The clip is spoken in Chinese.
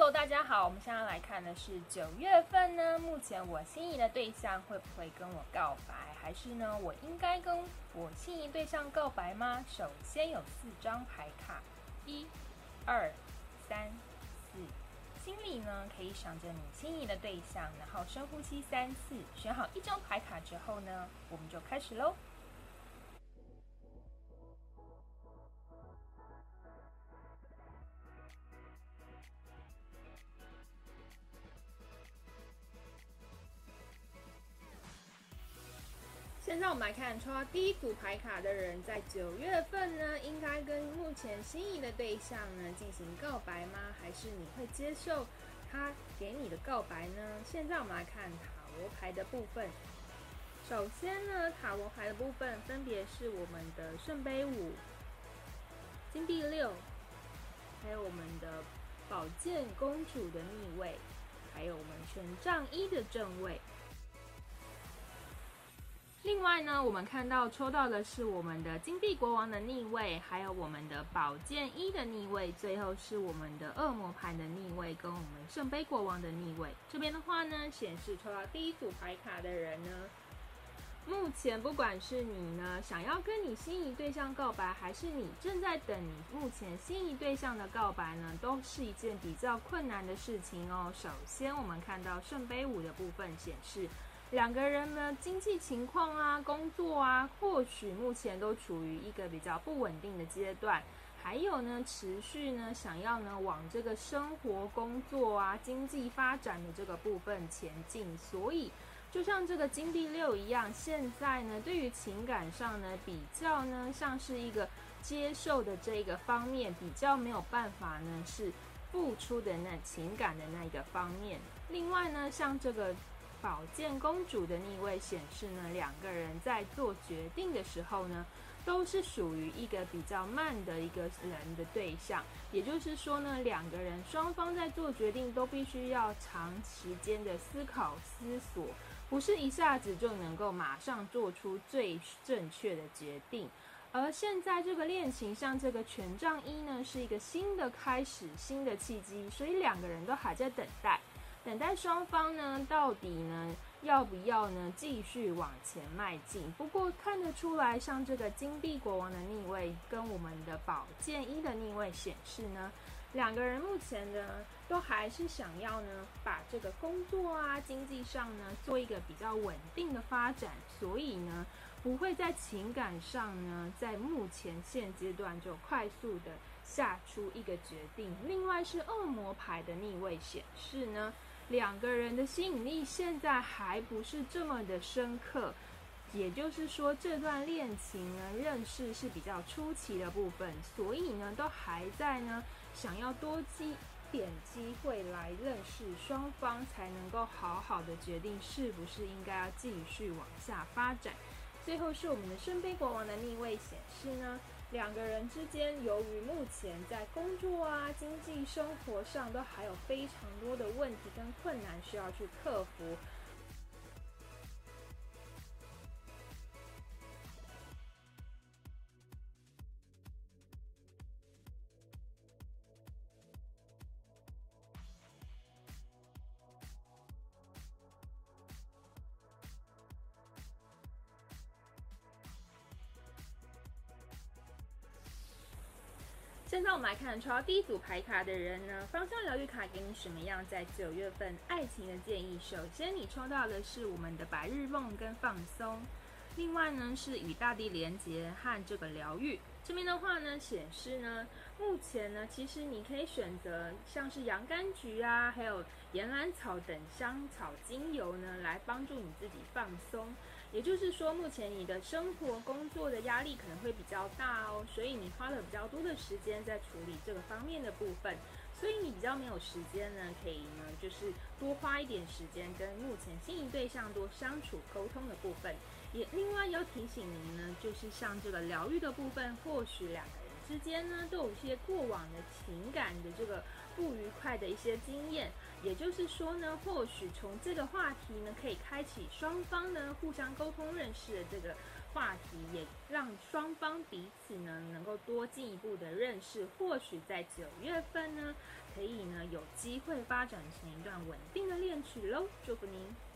Hello，大家好，我们现在来看的是九月份呢，目前我心仪的对象会不会跟我告白，还是呢，我应该跟我心仪对象告白吗？首先有四张牌卡，一、二、三、四，心里呢可以想着你心仪的对象，然后深呼吸三次，选好一张牌卡之后呢，我们就开始喽。现在我们来看抽到第一组牌卡的人，在九月份呢，应该跟目前心仪的对象呢进行告白吗？还是你会接受他给你的告白呢？现在我们来看塔罗牌的部分。首先呢，塔罗牌的部分分别是我们的圣杯五、金币六，还有我们的宝剑公主的逆位，还有我们权杖一的正位。另外呢，我们看到抽到的是我们的金币国王的逆位，还有我们的宝剑一的逆位，最后是我们的恶魔牌的逆位，跟我们圣杯国王的逆位。这边的话呢，显示抽到第一组牌卡的人呢，目前不管是你呢想要跟你心仪对象告白，还是你正在等你目前心仪对象的告白呢，都是一件比较困难的事情哦。首先，我们看到圣杯五的部分显示。两个人呢，经济情况啊，工作啊，或许目前都处于一个比较不稳定的阶段。还有呢，持续呢，想要呢往这个生活、工作啊、经济发展的这个部分前进。所以，就像这个金币六一样，现在呢，对于情感上呢，比较呢，像是一个接受的这个方面，比较没有办法呢，是付出的那情感的那一个方面。另外呢，像这个。宝剑公主的逆位显示呢，两个人在做决定的时候呢，都是属于一个比较慢的一个人的对象。也就是说呢，两个人双方在做决定都必须要长时间的思考思索，不是一下子就能够马上做出最正确的决定。而现在这个恋情，像这个权杖一呢，是一个新的开始，新的契机，所以两个人都还在等待。等待双方呢，到底呢要不要呢继续往前迈进？不过看得出来，像这个金币国王的逆位跟我们的宝剑一的逆位显示呢，两个人目前呢都还是想要呢把这个工作啊、经济上呢做一个比较稳定的发展，所以呢不会在情感上呢在目前现阶段就快速的下出一个决定。另外是恶魔牌的逆位显示呢。两个人的吸引力现在还不是这么的深刻，也就是说，这段恋情呢，认识是比较初期的部分，所以呢，都还在呢，想要多机点机会来认识双方，才能够好好的决定是不是应该要继续往下发展。最后是我们的圣杯国王的逆位显示呢。两个人之间，由于目前在工作啊、经济生活上都还有非常多的问题跟困难需要去克服。现在我们来看抽到第一组牌卡的人呢，芳香疗愈卡给你什么样在九月份爱情的建议？首先，你抽到的是我们的白日梦跟放松，另外呢是与大地连接和这个疗愈。这边的话呢显示呢，目前呢其实你可以选择像是洋甘菊啊，还有岩兰草等香草精油呢，来帮助你自己放松。也就是说，目前你的生活工作的压力可能会比较大哦，所以你花了比较多的时间在处理这个方面的部分，所以你比较没有时间呢，可以呢就是多花一点时间跟目前心仪对象多相处沟通的部分。也另外要提醒您呢，就是像这个疗愈的部分，或许两个。之间呢，都有一些过往的情感的这个不愉快的一些经验，也就是说呢，或许从这个话题呢，可以开启双方呢互相沟通认识的这个话题，也让双方彼此呢能够多进一步的认识。或许在九月份呢，可以呢有机会发展成一段稳定的恋曲喽。祝福您！